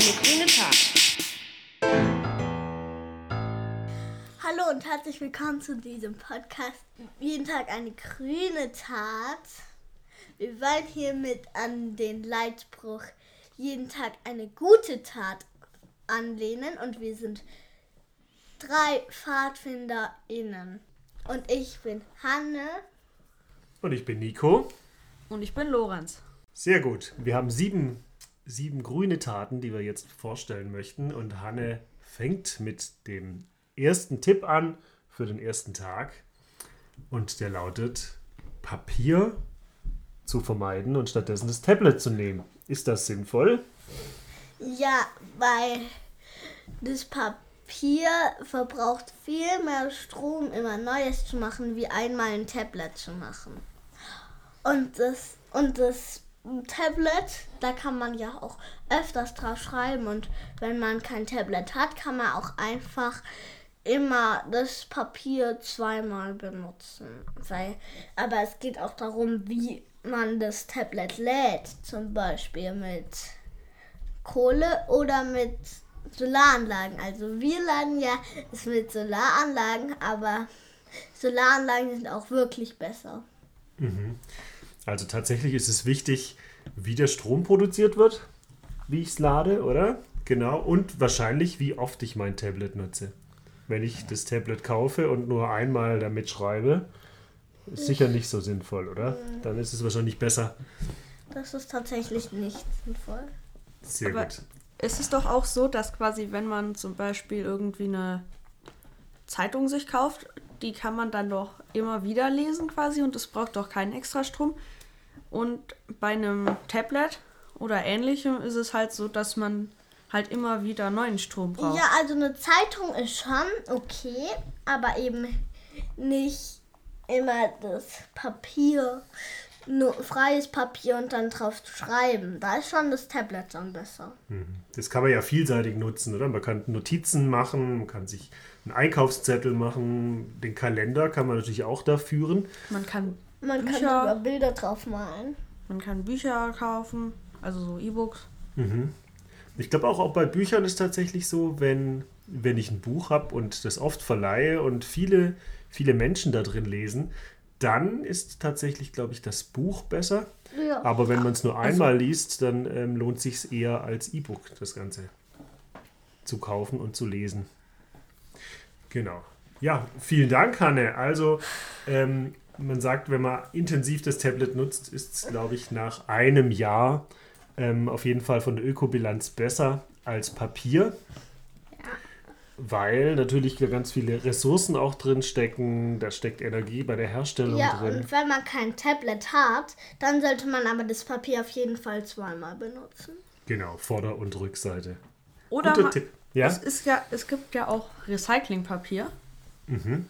eine grüne Tat. Hallo und herzlich willkommen zu diesem Podcast. Jeden Tag eine grüne Tat. Wir wollen hiermit an den Leitspruch jeden Tag eine gute Tat anlehnen und wir sind drei PfadfinderInnen. Und ich bin Hanne. Und ich bin Nico. Und ich bin Lorenz. Sehr gut. Wir haben sieben, sieben grüne Taten, die wir jetzt vorstellen möchten. Und Hanne fängt mit dem ersten Tipp an für den ersten Tag. Und der lautet: Papier zu vermeiden und stattdessen das Tablet zu nehmen. Ist das sinnvoll? Ja, weil das Papier verbraucht viel mehr Strom, immer Neues zu machen, wie einmal ein Tablet zu machen. Und das, und das Tablet, da kann man ja auch öfters drauf schreiben. Und wenn man kein Tablet hat, kann man auch einfach immer das Papier zweimal benutzen. Weil, aber es geht auch darum, wie man das Tablet lädt. Zum Beispiel mit Kohle oder mit Solaranlagen. Also wir laden ja es mit Solaranlagen, aber Solaranlagen sind auch wirklich besser. Also tatsächlich ist es wichtig, wie der Strom produziert wird, wie ich es lade, oder? Genau. Und wahrscheinlich, wie oft ich mein Tablet nutze. Wenn ich das Tablet kaufe und nur einmal damit schreibe, ist sicher nicht so sinnvoll, oder? Dann ist es wahrscheinlich besser. Das ist tatsächlich nicht sinnvoll. Sehr Aber gut. es ist doch auch so, dass quasi, wenn man zum Beispiel irgendwie eine Zeitung sich kauft, die kann man dann doch immer wieder lesen quasi und es braucht doch keinen extra Strom. Und bei einem Tablet oder ähnlichem ist es halt so, dass man halt immer wieder neuen Strom braucht. Ja, also eine Zeitung ist schon okay, aber eben nicht immer das Papier, nur freies Papier und dann drauf schreiben. Da ist schon das Tablet dann besser. Das kann man ja vielseitig nutzen, oder? Man kann Notizen machen, man kann sich einen Einkaufszettel machen, den Kalender kann man natürlich auch da führen. Man kann Man kann Bücher. sogar Bilder drauf malen. Man kann Bücher kaufen, also so E-Books. Ich glaube auch, auch bei Büchern ist tatsächlich so, wenn, wenn ich ein Buch habe und das oft verleihe und viele, viele Menschen da drin lesen, dann ist tatsächlich, glaube ich, das Buch besser. Ja. Aber wenn man es nur einmal liest, dann ähm, lohnt sich eher als E-Book das Ganze zu kaufen und zu lesen. Genau. Ja, vielen Dank, Hanne. Also, ähm, man sagt, wenn man intensiv das Tablet nutzt, ist es, glaube ich, nach einem Jahr ähm, auf jeden Fall von der Ökobilanz besser als Papier. Weil natürlich da ganz viele Ressourcen auch drin stecken. Da steckt Energie bei der Herstellung Ja, drin. und wenn man kein Tablet hat, dann sollte man aber das Papier auf jeden Fall zweimal benutzen. Genau, Vorder- und Rückseite. Oder Guter Tipp. Ja? es ist ja, es gibt ja auch Recyclingpapier. Mhm.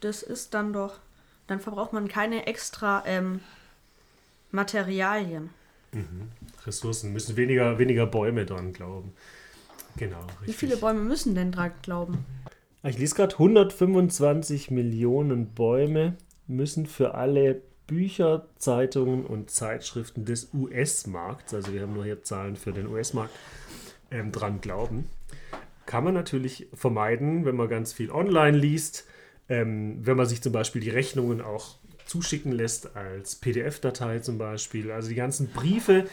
Das ist dann doch, dann verbraucht man keine extra ähm, Materialien. Ressourcen müssen weniger, weniger Bäume dran glauben. Genau, richtig. Wie viele Bäume müssen denn dran glauben? Ich lese gerade, 125 Millionen Bäume müssen für alle Bücher, Zeitungen und Zeitschriften des US-Markts, also wir haben nur hier Zahlen für den US-Markt, ähm, dran glauben. Kann man natürlich vermeiden, wenn man ganz viel online liest, ähm, wenn man sich zum Beispiel die Rechnungen auch zuschicken lässt als PDF-Datei zum Beispiel. Also die ganzen Briefe,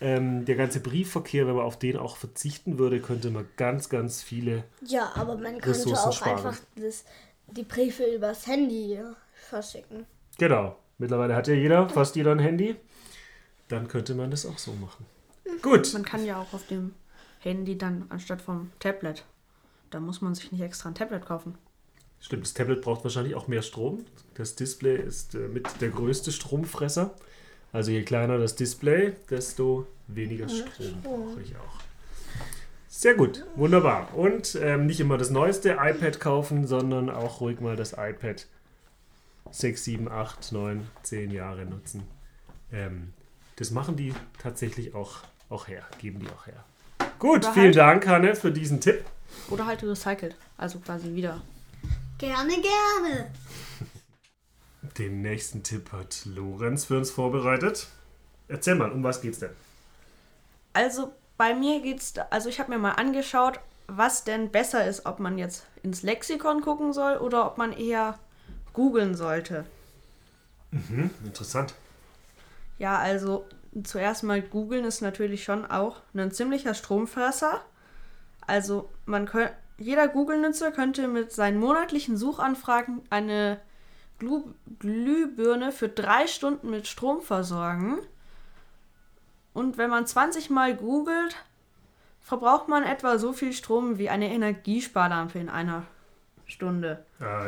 ähm, der ganze Briefverkehr, wenn man auf den auch verzichten würde, könnte man ganz, ganz viele Ja, aber man könnte Ressourcen auch sparen. einfach das, die Briefe übers Handy verschicken. Genau. Mittlerweile hat ja jeder, fast jeder ein Handy. Dann könnte man das auch so machen. Gut. Man kann ja auch auf dem Handy dann anstatt vom Tablet. Da muss man sich nicht extra ein Tablet kaufen. Stimmt, das Tablet braucht wahrscheinlich auch mehr Strom. Das Display ist äh, mit der größte Stromfresser. Also je kleiner das Display, desto weniger Strom brauche ich auch. Sehr gut, wunderbar. Und ähm, nicht immer das neueste iPad kaufen, sondern auch ruhig mal das iPad 6, 7, 8, 9, 10 Jahre nutzen. Ähm, das machen die tatsächlich auch, auch her, geben die auch her. Gut, Oder vielen halt- Dank, Hanne, für diesen Tipp. Oder halt recycelt. Also quasi wieder. Gerne, gerne. Den nächsten Tipp hat Lorenz für uns vorbereitet. Erzähl mal, um was geht's denn? Also bei mir geht's, also ich habe mir mal angeschaut, was denn besser ist, ob man jetzt ins Lexikon gucken soll oder ob man eher googeln sollte. Interessant. Ja, also zuerst mal googeln ist natürlich schon auch ein ziemlicher Stromfresser. Also man könnte, jeder Google-Nutzer könnte mit seinen monatlichen Suchanfragen eine Glu Glühbirne für drei Stunden mit Strom versorgen. Und wenn man 20 Mal googelt, verbraucht man etwa so viel Strom wie eine Energiesparlampe in einer Stunde.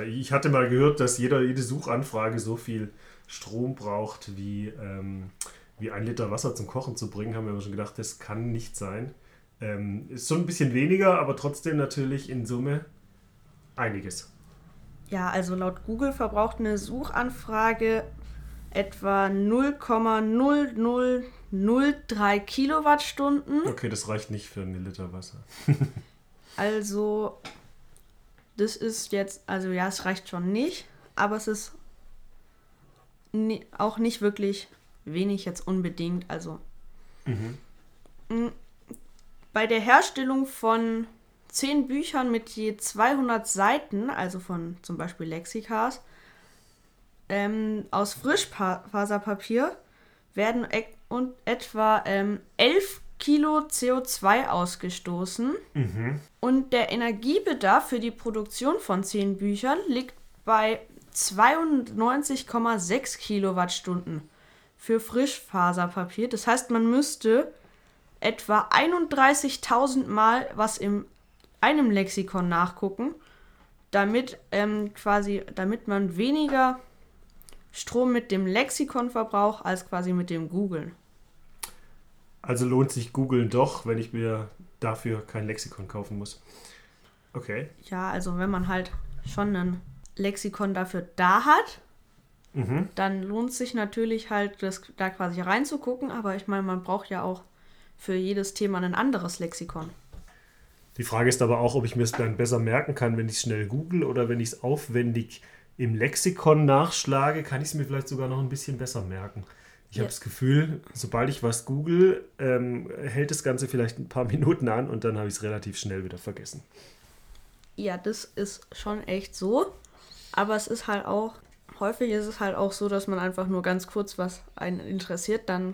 Ich hatte mal gehört, dass jeder, jede Suchanfrage so viel Strom braucht, wie, ähm, wie ein Liter Wasser zum Kochen zu bringen. Haben wir aber schon gedacht, das kann nicht sein. Ähm, ist schon ein bisschen weniger, aber trotzdem natürlich in Summe einiges. Ja, also laut Google verbraucht eine Suchanfrage etwa 0,0003 Kilowattstunden. Okay, das reicht nicht für einen Liter Wasser. Also, das ist jetzt, also ja, es reicht schon nicht, aber es ist ni- auch nicht wirklich wenig jetzt unbedingt. Also, Mm, bei der Herstellung von 10 Büchern mit je 200 Seiten, also von zum Beispiel Lexikas, ähm, aus Frischfaserpapier werden e und etwa ähm, 11 Kilo CO2 ausgestoßen. Und der Energiebedarf für die Produktion von 10 Büchern liegt bei 92,6 Kilowattstunden für Frischfaserpapier. Das heißt, man müsste etwa 31.000 Mal was in einem Lexikon nachgucken, damit ähm, quasi, damit man weniger Strom mit dem Lexikon verbraucht als quasi mit dem Googlen. Also lohnt sich Googeln doch, wenn ich mir dafür kein Lexikon kaufen muss. Okay. Ja, also wenn man halt schon ein Lexikon dafür da hat, Mhm. dann lohnt sich natürlich halt, das da quasi reinzugucken. Aber ich meine, man braucht ja auch für jedes Thema ein anderes Lexikon. Die Frage ist aber auch, ob ich mir es dann besser merken kann, wenn ich es schnell google oder wenn ich es aufwendig im Lexikon nachschlage, kann ich es mir vielleicht sogar noch ein bisschen besser merken. Ich Ja. habe das Gefühl, sobald ich was google, ähm, hält das Ganze vielleicht ein paar Minuten an und dann habe ich es relativ schnell wieder vergessen. Ja, das ist schon echt so. Aber es ist halt auch, häufig ist es halt auch so, dass man einfach nur ganz kurz was einen interessiert, dann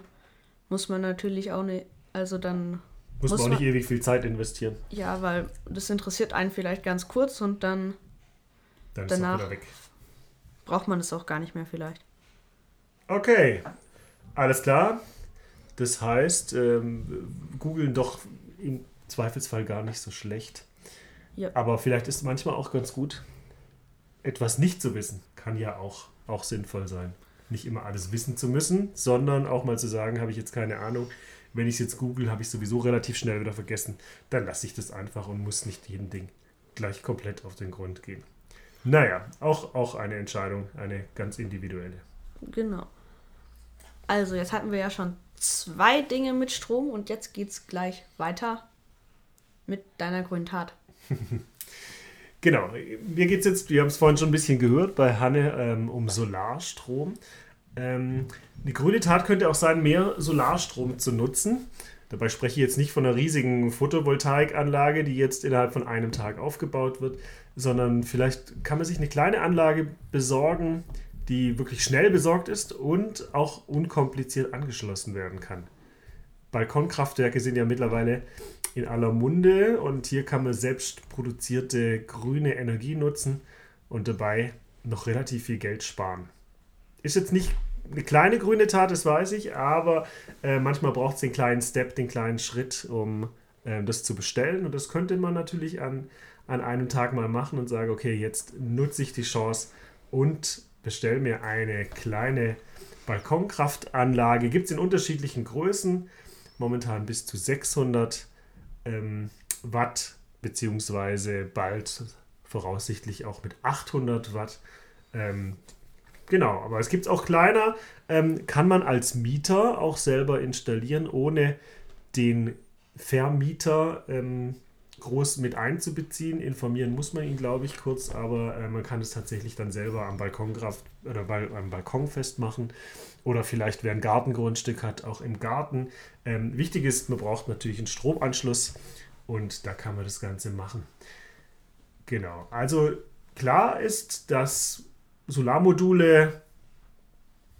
muss man natürlich auch nicht, also dann, Muss, Muss man auch nicht ewig viel Zeit investieren. ja, weil das interessiert einen vielleicht ganz kurz und dann Dann Danach- ist es auch wieder weg. braucht man es auch gar nicht mehr vielleicht. Okay, alles klar. Das heißt, ähm, googeln doch im Zweifelsfall gar nicht so schlecht. Ja. Aber vielleicht ist manchmal auch ganz gut, etwas nicht zu wissen. Kann ja auch, auch sinnvoll sein. Nicht immer alles wissen zu müssen, sondern auch mal zu sagen, habe ich jetzt keine Ahnung. Wenn ich es jetzt google, habe ich sowieso relativ schnell wieder vergessen. Dann lasse ich das einfach und muss nicht jedem Ding gleich komplett auf den Grund gehen. Naja, auch, auch eine Entscheidung, eine ganz individuelle. Genau. Also, jetzt hatten wir ja schon zwei Dinge mit Strom und jetzt geht's gleich weiter mit deiner grünen Tat. Genau, mir geht es jetzt, wir haben es vorhin schon ein bisschen gehört, bei Hanne ähm, um Solarstrom. Ähm, eine grüne Tat könnte auch sein, mehr Solarstrom zu nutzen. Dabei spreche ich jetzt nicht von einer riesigen Photovoltaikanlage, die jetzt innerhalb von einem Tag aufgebaut wird, sondern vielleicht kann man sich eine kleine Anlage besorgen, die wirklich schnell besorgt ist und auch unkompliziert angeschlossen werden kann. Balkonkraftwerke sind ja mittlerweile in aller Munde und hier kann man selbst produzierte grüne Energie nutzen und dabei noch relativ viel Geld sparen. Ist jetzt nicht eine kleine grüne Tat, das weiß ich, aber äh, manchmal braucht es den kleinen Step, den kleinen Schritt, um äh, das zu bestellen und das könnte man natürlich an, an einem Tag mal machen und sagen, okay, jetzt nutze ich die Chance und bestelle mir eine kleine Balkonkraftanlage. Gibt es in unterschiedlichen Größen, momentan bis zu 600 ähm, Watt, beziehungsweise bald voraussichtlich auch mit 800 Watt. Ähm, genau, aber es gibt es auch kleiner, ähm, kann man als Mieter auch selber installieren, ohne den Vermieter ähm, groß mit einzubeziehen. Informieren muss man ihn, glaube ich, kurz, aber äh, man kann es tatsächlich dann selber am Balkonkraft oder bei, am Balkon festmachen. Oder vielleicht, wer ein Gartengrundstück hat, auch im Garten. Ähm, wichtig ist, man braucht natürlich einen Stromanschluss und da kann man das Ganze machen. Genau. Also klar ist, dass Solarmodule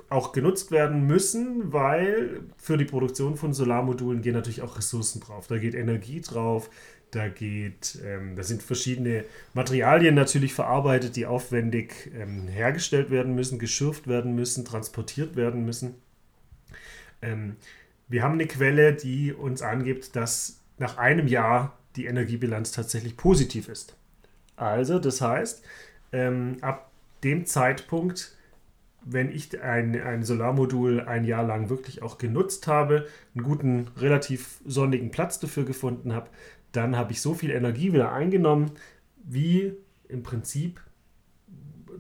auch genutzt werden müssen, weil für die Produktion von Solarmodulen gehen natürlich auch Ressourcen drauf. Da geht Energie drauf, da geht, ähm, da sind verschiedene Materialien natürlich verarbeitet, die aufwendig ähm, hergestellt werden müssen, geschürft werden müssen, transportiert werden müssen. Ähm, wir haben eine Quelle, die uns angibt, dass nach einem Jahr die Energiebilanz tatsächlich positiv ist. Also, das heißt, ähm, ab dem Zeitpunkt wenn ich ein, ein Solarmodul ein Jahr lang wirklich auch genutzt habe, einen guten, relativ sonnigen Platz dafür gefunden habe, dann habe ich so viel Energie wieder eingenommen, wie im Prinzip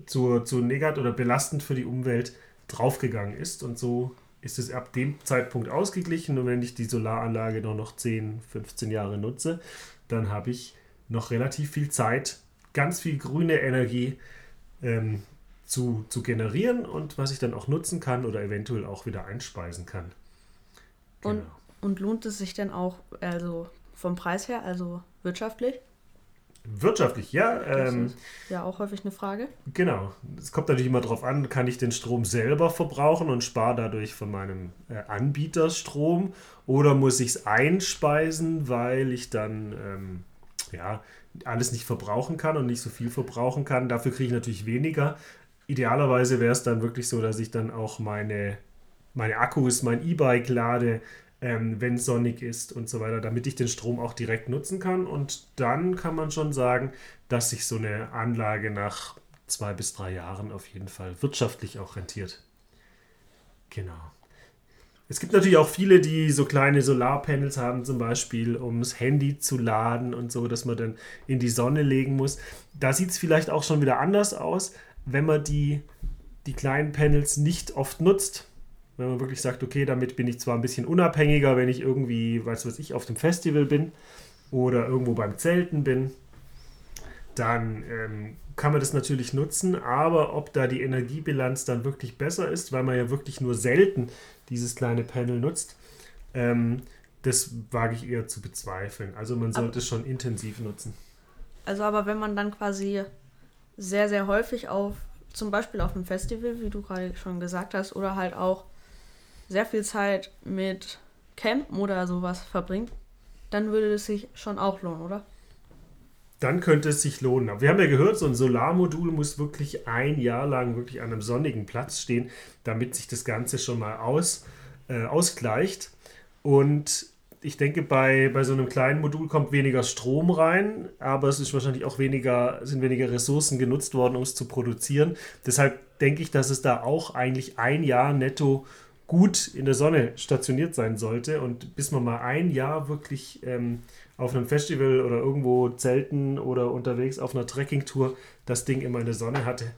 zu, zu negat oder belastend für die Umwelt draufgegangen ist. Und so ist es ab dem Zeitpunkt ausgeglichen. Und wenn ich die Solaranlage noch, noch 10, 15 Jahre nutze, dann habe ich noch relativ viel Zeit, ganz viel grüne Energie ähm, zu, zu generieren und was ich dann auch nutzen kann oder eventuell auch wieder einspeisen kann. Genau. Und, und lohnt es sich denn auch, also vom Preis her, also wirtschaftlich? Wirtschaftlich, ja. Ähm, ja, auch häufig eine Frage. Genau. Es kommt natürlich immer darauf an, kann ich den Strom selber verbrauchen und spare dadurch von meinem äh, Anbieter Strom oder muss ich es einspeisen, weil ich dann ähm, ja, alles nicht verbrauchen kann und nicht so viel verbrauchen kann. Dafür kriege ich natürlich weniger idealerweise wäre es dann wirklich so, dass ich dann auch meine, meine Akkus, mein E-Bike lade, ähm, wenn sonnig ist und so weiter, damit ich den Strom auch direkt nutzen kann. Und dann kann man schon sagen, dass sich so eine Anlage nach zwei bis drei Jahren auf jeden Fall wirtschaftlich auch rentiert. Genau. Es gibt natürlich auch viele, die so kleine Solarpanels haben, zum Beispiel, um das Handy zu laden und so, dass man dann in die Sonne legen muss. Da sieht es vielleicht auch schon wieder anders aus wenn man die, die kleinen Panels nicht oft nutzt. Wenn man wirklich sagt, okay, damit bin ich zwar ein bisschen unabhängiger, wenn ich irgendwie, weiß was ich, auf dem Festival bin oder irgendwo beim Zelten bin, dann ähm, kann man das natürlich nutzen, aber ob da die Energiebilanz dann wirklich besser ist, weil man ja wirklich nur selten dieses kleine Panel nutzt, ähm, das wage ich eher zu bezweifeln. Also man sollte es schon intensiv nutzen. Also aber wenn man dann quasi sehr, sehr häufig auf, zum Beispiel auf einem Festival, wie du gerade schon gesagt hast, oder halt auch sehr viel Zeit mit Campen oder sowas verbringt, dann würde es sich schon auch lohnen, oder? Dann könnte es sich lohnen. Wir haben ja gehört, so ein Solarmodul muss wirklich ein Jahr lang wirklich an einem sonnigen Platz stehen, damit sich das Ganze schon mal aus, äh, ausgleicht. Und ich denke, bei, bei so einem kleinen Modul kommt weniger Strom rein, aber es ist wahrscheinlich auch weniger, sind weniger Ressourcen genutzt worden, um es zu produzieren. Deshalb denke ich, dass es da auch eigentlich ein Jahr netto gut in der Sonne stationiert sein sollte. Und bis man mal ein Jahr wirklich ähm, auf einem Festival oder irgendwo zelten oder unterwegs auf einer Trekkingtour das Ding immer in der Sonne hatte,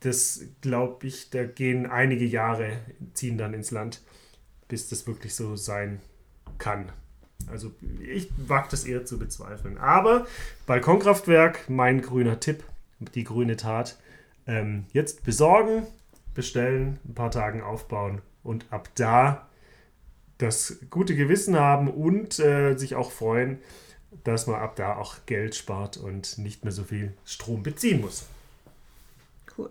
das glaube ich, da gehen einige Jahre, ziehen dann ins Land, bis das wirklich so sein kann. Also ich wage das eher zu bezweifeln. Aber Balkonkraftwerk, mein grüner Tipp, die grüne Tat. Ähm, jetzt besorgen, bestellen, ein paar Tagen aufbauen und ab da das gute Gewissen haben und äh, sich auch freuen, dass man ab da auch Geld spart und nicht mehr so viel Strom beziehen muss. Cool.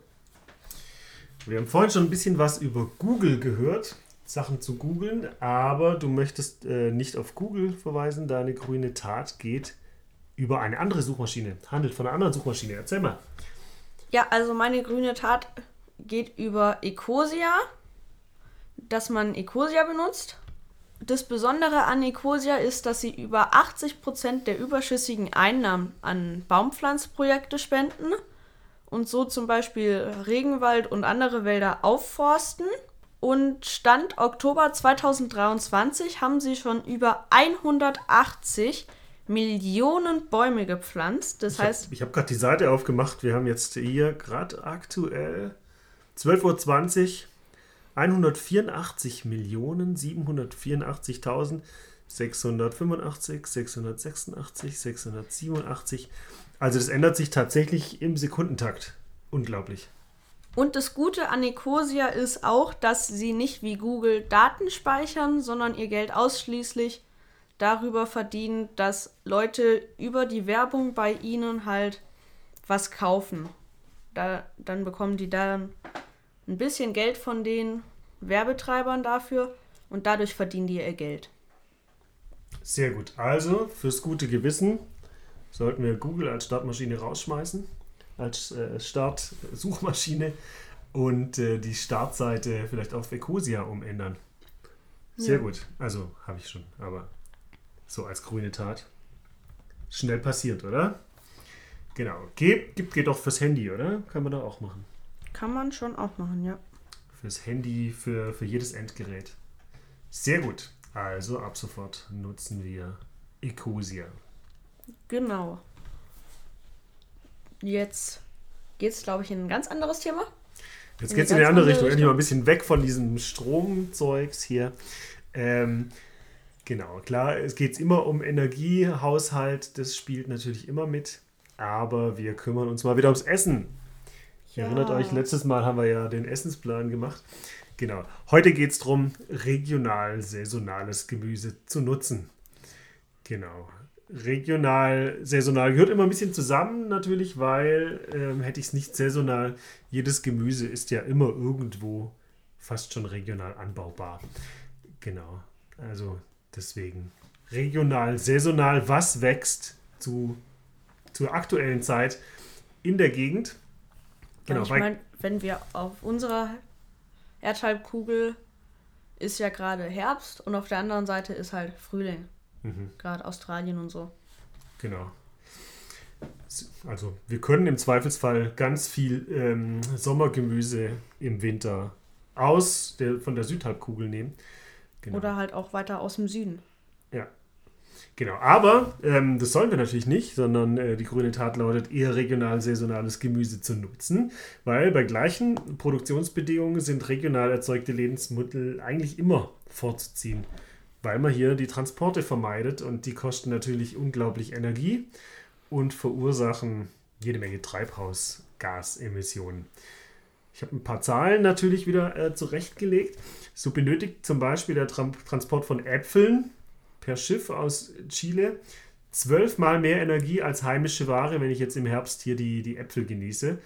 Wir haben vorhin schon ein bisschen was über Google gehört. Sachen zu googeln, aber du möchtest äh, nicht auf Google verweisen. Deine grüne Tat geht über eine andere Suchmaschine, handelt von einer anderen Suchmaschine. Erzähl mal. Ja, also meine grüne Tat geht über Ecosia, dass man Ecosia benutzt. Das Besondere an Ecosia ist, dass sie über 80% der überschüssigen Einnahmen an Baumpflanzprojekte spenden und so zum Beispiel Regenwald und andere Wälder aufforsten. Und Stand Oktober 2023 haben sie schon über 180 Millionen Bäume gepflanzt. Das ich heißt. Hab, ich habe gerade die Seite aufgemacht. Wir haben jetzt hier gerade aktuell 12.20 Uhr 184 Millionen 784.000 685, 686, 687. Also das ändert sich tatsächlich im Sekundentakt. Unglaublich. Und das Gute an Ecosia ist auch, dass sie nicht wie Google Daten speichern, sondern ihr Geld ausschließlich darüber verdienen, dass Leute über die Werbung bei ihnen halt was kaufen. Da, dann bekommen die dann ein bisschen Geld von den Werbetreibern dafür und dadurch verdienen die ihr Geld. Sehr gut. Also fürs gute Gewissen sollten wir Google als Startmaschine rausschmeißen, als äh, Startsuchmaschine und äh, die Startseite vielleicht auf Ecosia umändern. Sehr Ja. gut. Also habe ich schon, aber so als grüne Tat. Schnell passiert, oder? Genau. Geht, gibt geht doch fürs Handy, oder? Kann man da auch machen. Kann man schon auch machen, ja. Fürs Handy, für, für jedes Endgerät. Sehr gut. Also ab sofort nutzen wir Ecosia. Genau. Jetzt geht's, glaube ich, in ein ganz anderes Thema. Jetzt geht es in eine andere Richtung. Endlich mal ein bisschen weg von diesem Stromzeugs hier. Ähm, genau, klar, es geht immer um Energiehaushalt. Das spielt natürlich immer mit. Aber wir kümmern uns mal wieder ums Essen. Ihr erinnert euch, letztes Mal haben wir ja den Essensplan gemacht. Genau. Heute geht es darum, regional saisonales Gemüse zu nutzen. Genau. Regional, saisonal gehört immer ein bisschen zusammen natürlich, weil ähm, hätte ich es nicht saisonal, jedes Gemüse ist ja immer irgendwo fast schon regional anbaubar. Genau. Also deswegen regional, saisonal, was wächst zu, zur aktuellen Zeit in der Gegend. Genau, ich meine, wenn wir auf unserer Erdhalbkugel ist ja gerade Herbst und auf der anderen Seite ist halt Frühling. Mhm. Gerade Australien und so. Genau. Also wir können im Zweifelsfall ganz viel ähm, Sommergemüse im Winter aus der, von der Südhalbkugel nehmen. Genau. Oder halt auch weiter aus dem Süden. Genau, aber ähm, das sollen wir natürlich nicht, sondern äh, die grüne Tat lautet, eher regional saisonales Gemüse zu nutzen, weil bei gleichen Produktionsbedingungen sind regional erzeugte Lebensmittel eigentlich immer vorzuziehen, weil man hier die Transporte vermeidet und die kosten natürlich unglaublich Energie und verursachen jede Menge Treibhausgasemissionen. Ich habe ein paar Zahlen natürlich wieder äh, zurechtgelegt. So benötigt zum Beispiel der Tran Transport von Äpfeln per Schiff aus Chile zwölfmal mehr Energie als heimische Ware, wenn ich jetzt im Herbst hier die, die Äpfel genieße.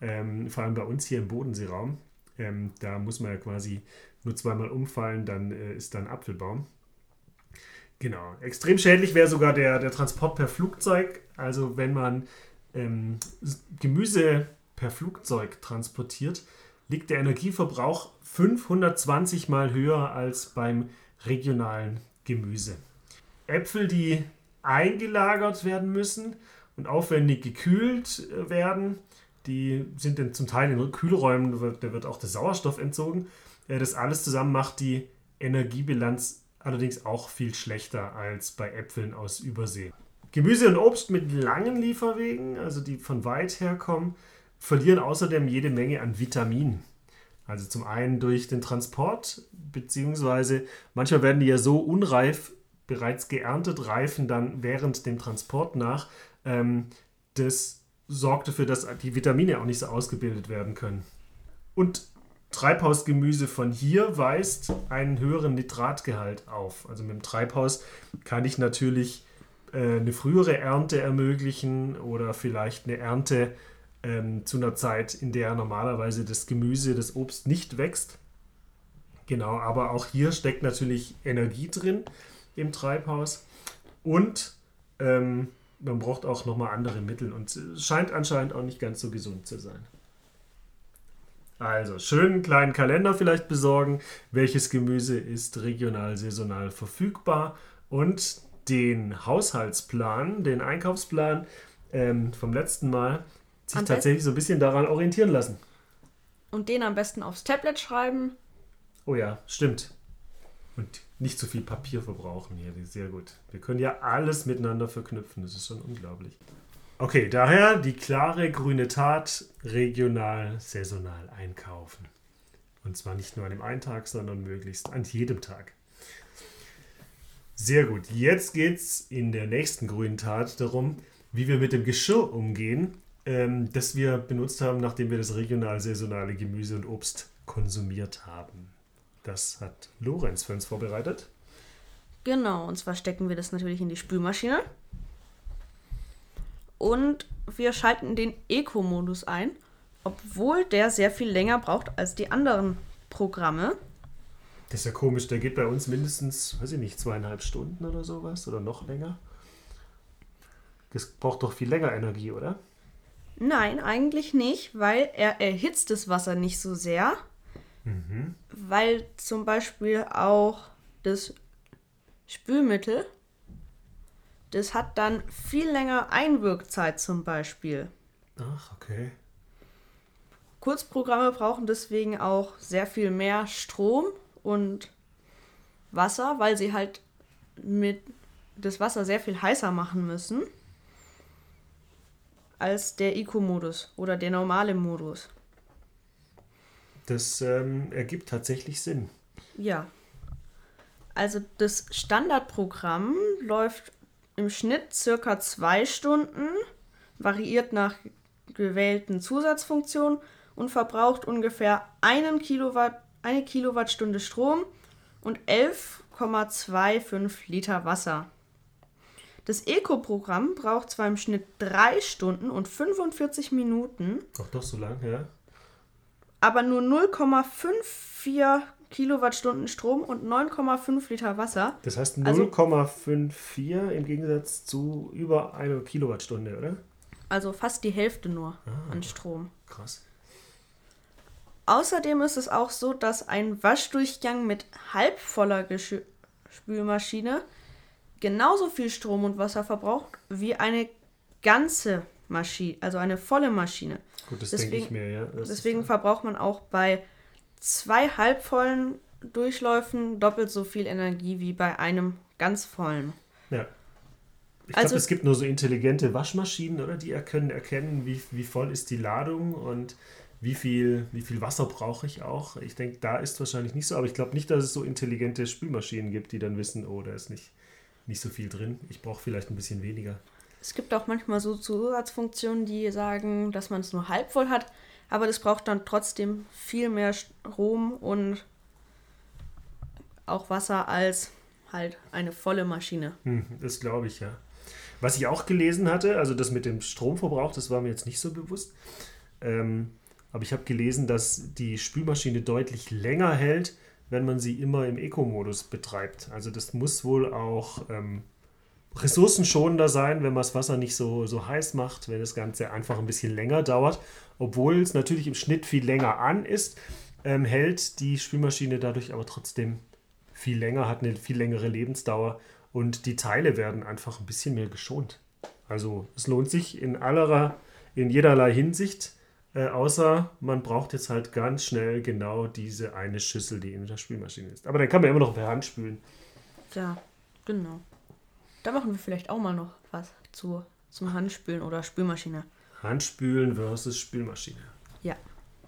Ähm, vor allem bei uns hier im Bodenseeraum. Ähm, da muss man ja quasi nur zweimal umfallen, dann äh, ist da ein Apfelbaum. Genau. Extrem schädlich wäre sogar der, der Transport per Flugzeug. Also wenn man ähm, Gemüse per Flugzeug transportiert, liegt der Energieverbrauch 520 mal höher als beim regionalen Gemüse. Äpfel, die eingelagert werden müssen und aufwendig gekühlt äh, werden, die sind dann zum Teil in Kühlräumen, da wird, auch der Sauerstoff entzogen. Das alles zusammen macht die Energiebilanz allerdings auch viel schlechter als bei Äpfeln aus Übersee. Gemüse und Obst mit langen Lieferwegen, also die von weit her kommen, verlieren außerdem jede Menge an Vitaminen. Also zum einen durch den Transport, beziehungsweise manchmal werden die ja so unreif bereits geerntet, reifen dann während dem Transport nach. Ähm, das sorgt dafür, dass die Vitamine auch nicht so ausgebildet werden können. Und Treibhausgemüse von hier weist einen höheren Nitratgehalt auf. Also mit dem Treibhaus kann ich natürlich äh, eine frühere Ernte ermöglichen oder vielleicht eine Ernte ähm, zu einer Zeit, in der normalerweise das Gemüse, das Obst nicht wächst. Genau, aber auch hier steckt natürlich Energie drin im Treibhaus und ähm, man braucht auch nochmal andere Mittel und es scheint anscheinend auch nicht ganz so gesund zu sein. Also, schönen kleinen Kalender vielleicht besorgen, welches Gemüse ist regional, saisonal verfügbar und den Haushaltsplan, den Einkaufsplan ähm, vom letzten Mal sich Am tatsächlich so ein bisschen daran orientieren lassen. Und den am besten aufs Tablet schreiben. Oh ja, stimmt. Und nicht zu viel Papier verbrauchen hier, sehr gut. Wir können ja alles miteinander verknüpfen, das ist schon unglaublich. Okay, daher die klare grüne Tat, regional, saisonal einkaufen. Und zwar nicht nur an dem einen Tag, sondern möglichst an jedem Tag. Sehr gut. Jetzt geht's in der nächsten grünen Tat darum, wie wir mit dem Geschirr umgehen, ähm, das wir benutzt haben, nachdem wir das regional-saisonale Gemüse und Obst konsumiert haben. Das hat Lorenz für uns vorbereitet. Genau, und zwar stecken wir das natürlich in die Spülmaschine. Und wir schalten den Eco-Modus ein, obwohl der sehr viel länger braucht als die anderen Programme. Das ist ja komisch, der geht bei uns mindestens, weiß ich nicht, zweieinhalb Stunden oder sowas oder noch länger. Das braucht doch viel länger Energie, oder? Nein, eigentlich nicht, weil er erhitzt das Wasser nicht so sehr. Weil zum Beispiel auch das Spülmittel, das hat dann viel länger Einwirkzeit zum Beispiel. Ach, okay. Kurzprogramme brauchen deswegen auch sehr viel mehr Strom und Wasser, weil sie halt mit das Wasser sehr viel heißer machen müssen als der Eco-Modus oder der normale Modus. Das ähm, ergibt tatsächlich Sinn. Ja. Also das Standardprogramm läuft im Schnitt circa zwei Stunden, variiert nach gewählten Zusatzfunktionen und verbraucht ungefähr einen Kilowatt, eine Kilowattstunde Strom und 11,25 Liter Wasser. Das Eco-Programm braucht zwar im Schnitt drei Stunden und 45 Minuten, Doch, doch so lang, ja. Aber nur 0,54 Kilowattstunden Strom und 9,5 Liter Wasser. Das heißt Also- 0,54 im Gegensatz zu über eine Kilowattstunde, oder? Also fast die Hälfte nur Ah. an Strom. Krass. Außerdem ist es auch so, dass ein Waschdurchgang mit halbvoller Geschü Spülmaschine genauso viel Strom und Wasser verbraucht wie eine ganze Maschine, also eine volle Maschine. Gut, das denke ich Deswegen- mir, ja. Das Deswegen verbraucht man auch bei zwei halbvollen Durchläufen doppelt so viel Energie wie bei einem ganz vollen. ja. Ich also- glaube, es gibt nur so intelligente Waschmaschinen, oder? Die können erkennen, wie, wie voll ist die Ladung und wie viel, wie viel Wasser brauche ich auch. Ich denke, da ist wahrscheinlich nicht so, aber ich glaube nicht, dass es so intelligente Spülmaschinen gibt, die dann wissen, oh, da ist nicht, nicht so viel drin. Ich brauche vielleicht ein bisschen weniger. Es gibt auch manchmal so Zusatzfunktionen, die sagen, dass man es nur halb voll hat, aber das braucht dann trotzdem viel mehr Strom und auch Wasser als halt eine volle Maschine. Hm, das glaube ich, ja. Was ich auch gelesen hatte, also das mit dem Stromverbrauch, das war mir jetzt nicht so bewusst. Ähm, aber ich habe gelesen, dass die Spülmaschine deutlich länger hält, wenn man sie immer im Eco-Modus betreibt. Also das muss wohl auch ähm, ressourcenschonender sein, wenn man das Wasser nicht so, so heiß macht, wenn das Ganze einfach ein bisschen länger dauert. Obwohl es natürlich im Schnitt viel länger an ist, ähm, hält die Spülmaschine dadurch aber trotzdem viel länger, hat eine viel längere Lebensdauer und die Teile werden einfach ein bisschen mehr geschont. Also es lohnt sich in allerer, in jederlei Hinsicht, äh, außer man braucht jetzt halt ganz schnell genau diese eine Schüssel, die in der Spülmaschine ist. Aber dann kann man immer noch per Hand spülen. Ja, genau. Da machen wir vielleicht auch mal noch was zu, zum Handspülen oder Spülmaschine. Handspülen versus Spülmaschine. Ja,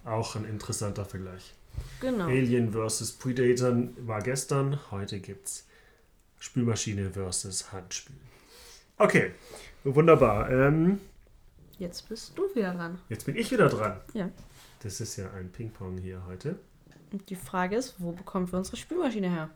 Auch ein interessanter Vergleich. genau. Alien versus Predator war gestern, heute gibt's Spülmaschine versus Handspülen. Okay, wunderbar. Ähm, Jetzt bist du wieder dran. jetzt bin ich wieder dran. Ja. Das ist ja ein Ping-Pong hier heute. Und die Frage ist, wo bekommen wir unsere Spülmaschine her?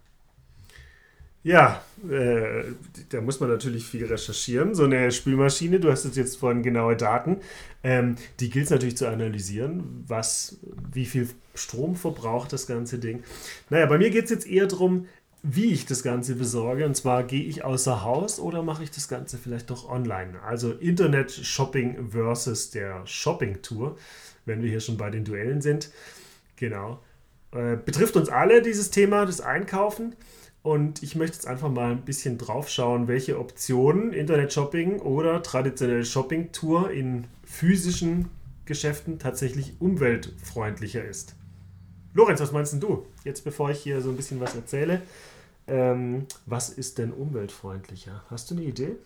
Ja, äh, da muss man natürlich viel recherchieren. So eine Spülmaschine, du hast jetzt vorhin genaue Daten, ähm, die gilt es natürlich zu analysieren, was, wie viel Strom verbraucht das ganze Ding. Naja, bei mir geht es jetzt eher darum, wie ich das Ganze besorge. Und zwar gehe ich außer Haus oder mache ich das Ganze vielleicht doch online. Also Internet-Shopping versus der Shopping-Tour, wenn wir hier schon bei den Duellen sind. Genau. Äh, betrifft uns alle dieses Thema, das Einkaufen. Und ich möchte jetzt einfach mal ein bisschen drauf schauen, welche Optionen Internet-Shopping oder traditionelle Shopping-Tour in physischen Geschäften tatsächlich umweltfreundlicher ist. Lorenz, was meinst du? Jetzt bevor ich hier so ein bisschen was erzähle, ähm, was ist denn umweltfreundlicher? Hast du eine Idee?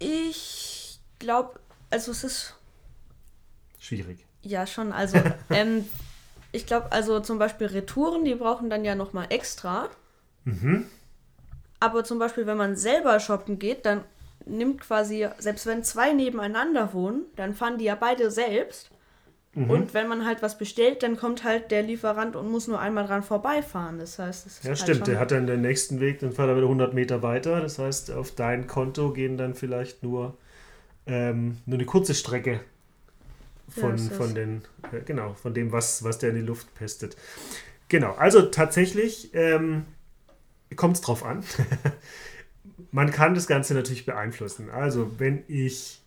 Ich glaube, also es ist Schwierig. ja schon, also ähm, ich glaube, also zum Beispiel Retouren, die brauchen dann ja nochmal extra. Mhm. Aber zum Beispiel, wenn man selber shoppen geht, dann nimmt quasi, selbst wenn zwei nebeneinander wohnen, dann fahren die ja beide selbst. Mhm. Und wenn man halt was bestellt, dann kommt halt der Lieferant und muss nur einmal dran vorbeifahren. Das heißt, es ist Ja, halt stimmt. Der hat dann den nächsten Weg, dann fährt er wieder 100 Meter weiter. Das heißt, auf dein Konto gehen dann vielleicht nur, ähm, nur eine kurze Strecke von, ist- von den, äh, genau, von dem, was, was der in die Luft pestet. Genau, also tatsächlich ähm, kommt es drauf an. Man kann das Ganze natürlich beeinflussen. Also, wenn ich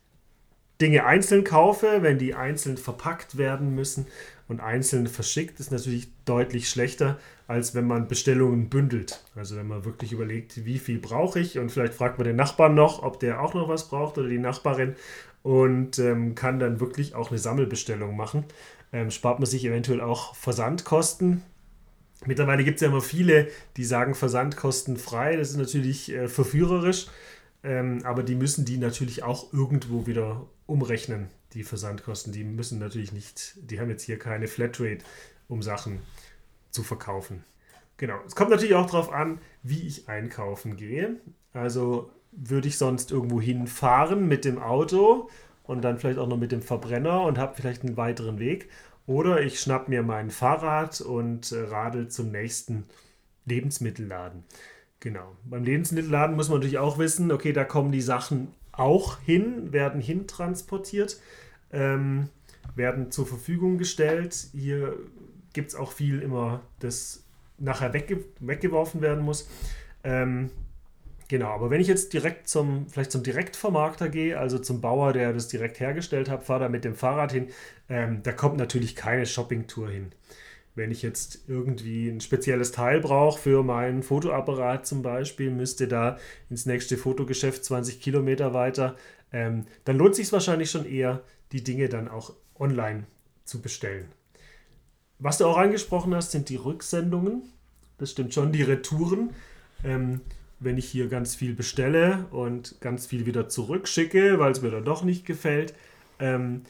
Dinge einzeln kaufe, wenn die einzeln verpackt werden müssen und einzeln verschickt, ist natürlich deutlich schlechter, als wenn man Bestellungen bündelt. Also wenn man wirklich überlegt, wie viel brauche ich und vielleicht fragt man den Nachbarn noch, ob der auch noch was braucht oder die Nachbarin und ähm, kann dann wirklich auch eine Sammelbestellung machen. Ähm, spart man sich eventuell auch Versandkosten. Mittlerweile gibt es ja immer viele, die sagen Versandkosten frei. Das ist natürlich äh, verführerisch. Ähm, aber die müssen die natürlich auch irgendwo wieder umrechnen, die Versandkosten. Die müssen natürlich nicht, die haben jetzt hier keine Flatrate, um Sachen zu verkaufen. Genau. Es kommt natürlich auch darauf an, wie ich einkaufen gehe. Also würde ich sonst irgendwo hinfahren mit dem Auto und dann vielleicht auch noch mit dem Verbrenner und habe vielleicht einen weiteren Weg. Oder ich schnapp mir mein Fahrrad und äh, radel zum nächsten Lebensmittelladen. Genau. Beim Lebensmittelladen muss man natürlich auch wissen, okay, da kommen die Sachen auch hin, werden hintransportiert, ähm, werden zur Verfügung gestellt. Hier gibt es auch viel immer, das nachher wegge weggeworfen werden muss. Ähm, genau, aber wenn ich jetzt direkt zum, vielleicht zum Direktvermarkter gehe, also zum Bauer, der das direkt hergestellt hat, fahre da mit dem Fahrrad hin, ähm, da kommt natürlich keine Shoppingtour hin. Wenn ich jetzt irgendwie ein spezielles Teil brauche für meinen Fotoapparat zum Beispiel, müsste da ins nächste Fotogeschäft 20 Kilometer weiter, ähm, dann lohnt sich wahrscheinlich schon eher, die Dinge dann auch online zu bestellen. Was du auch angesprochen hast, sind die Rücksendungen. Das stimmt schon, die Retouren. Ähm, wenn ich hier ganz viel bestelle und ganz viel wieder zurückschicke, weil es mir dann doch nicht gefällt, ähm,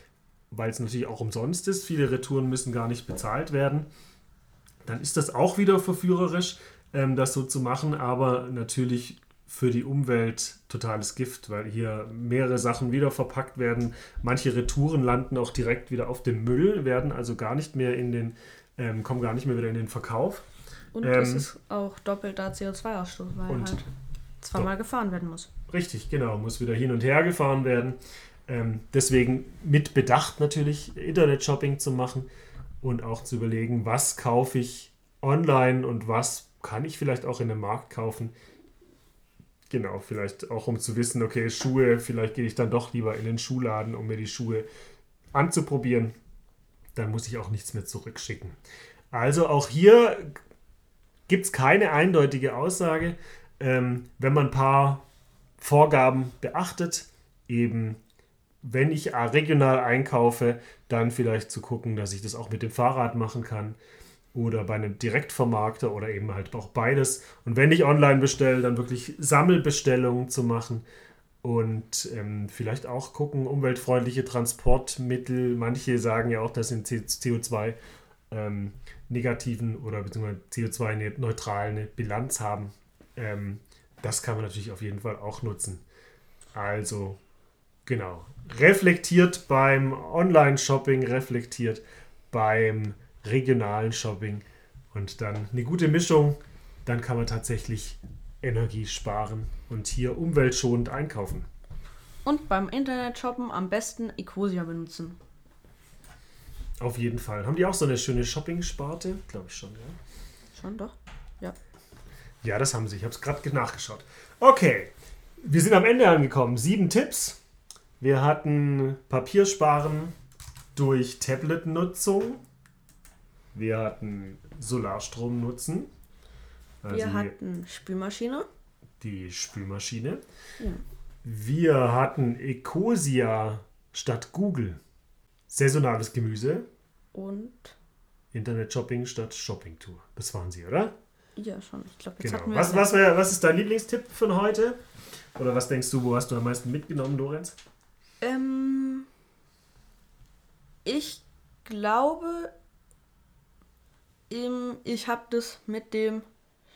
weil es natürlich auch umsonst ist, viele Retouren müssen gar nicht bezahlt werden, dann ist das auch wieder verführerisch, ähm, das so zu machen, aber natürlich für die Umwelt totales Gift, weil hier mehrere Sachen wieder verpackt werden. Manche Retouren landen auch direkt wieder auf dem Müll, werden also gar nicht mehr in den, ähm, kommen gar nicht mehr wieder in den Verkauf. Und Ähm, es ist auch doppelter CO2-Ausstoß, weil und halt zweimal gefahren werden muss. Richtig, genau, muss wieder hin und her gefahren werden. Ähm, deswegen mit Bedacht natürlich Internet-Shopping zu machen und auch zu überlegen, was kaufe ich online und was kann ich vielleicht auch in einem Markt kaufen. Genau, vielleicht auch um zu wissen, okay, Schuhe, vielleicht gehe ich dann doch lieber in den Schuhladen, um mir die Schuhe anzuprobieren. Dann muss ich auch nichts mehr zurückschicken. Also auch hier gibt es keine eindeutige Aussage. Ähm, wenn man ein paar Vorgaben beachtet, eben wenn ich äh, regional einkaufe, dann vielleicht zu gucken, dass ich das auch mit dem Fahrrad machen kann oder bei einem Direktvermarkter oder eben halt auch beides. Und wenn ich online bestelle, dann wirklich Sammelbestellungen zu machen und ähm, vielleicht auch gucken, umweltfreundliche Transportmittel. Manche sagen ja auch, dass sie CO2 ähm, negativen oder beziehungsweise CO2-neutrale Bilanz haben. Ähm, das kann man natürlich auf jeden Fall auch nutzen. Also, genau. Reflektiert beim Online-Shopping, reflektiert beim regionalen Shopping und dann eine gute Mischung. Dann kann man tatsächlich Energie sparen und hier umweltschonend einkaufen. Und beim Internet-Shoppen am besten Ecosia benutzen. Auf jeden Fall. Haben die auch so eine schöne Shopping-Sparte? Glaube ich schon, ja. Schon doch? Ja. Ja, das haben sie. Ich habe es gerade nachgeschaut. Okay, wir sind am Ende angekommen. Sieben Tipps. Wir hatten Papiersparen durch Tablet-Nutzung. Wir hatten Solarstrom nutzen. Also Wir hatten Spülmaschine. die Spülmaschine. Ja. Wir hatten Ecosia statt Google. Saisonales Gemüse. Und Internet-Shopping statt Shopping-Tour. Das waren sie, oder? ja, schon. Ich glaube, jetzt Genau. Was, was, wär, was ist dein Lieblingstipp von heute? Oder was denkst du, wo hast du am meisten mitgenommen, Lorenz? Ähm, ich glaube, ich habe das mit dem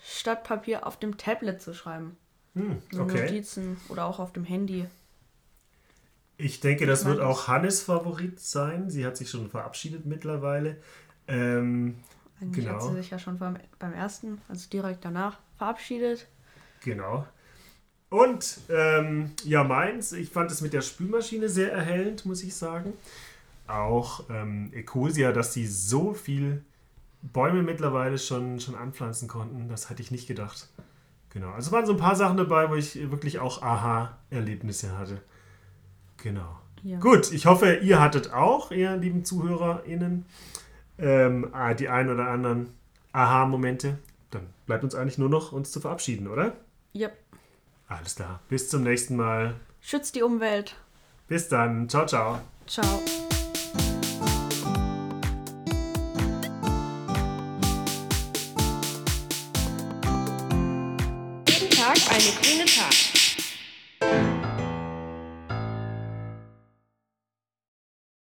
Stadtpapier auf dem Tablet zu schreiben. Hm, okay. Notizen oder auch auf dem Handy. Ich denke, das wird auch Hannes Favorit sein. Sie hat sich schon verabschiedet mittlerweile. Ähm, Eigentlich Genau. hat sie sich ja schon beim, beim ersten, also direkt danach, verabschiedet. genau. Und ähm, ja, meins, ich fand es mit der Spülmaschine sehr erhellend, muss ich sagen. Auch ähm, Ecosia, dass sie so viel Bäume mittlerweile schon, schon anpflanzen konnten, das hätte ich nicht gedacht. Genau. Also waren so ein paar Sachen dabei, wo ich wirklich auch Aha-Erlebnisse hatte. Genau. Ja. Gut, ich hoffe, ihr hattet auch, ihr lieben ZuhörerInnen, ähm, ah, die ein oder anderen Aha-Momente. Dann bleibt uns eigentlich nur noch, uns zu verabschieden, oder? Yep. Alles klar. Bis zum nächsten Mal. Schützt die Umwelt. Bis dann. Ciao, ciao. Ciao. Jeden Tag eine grüne Tat.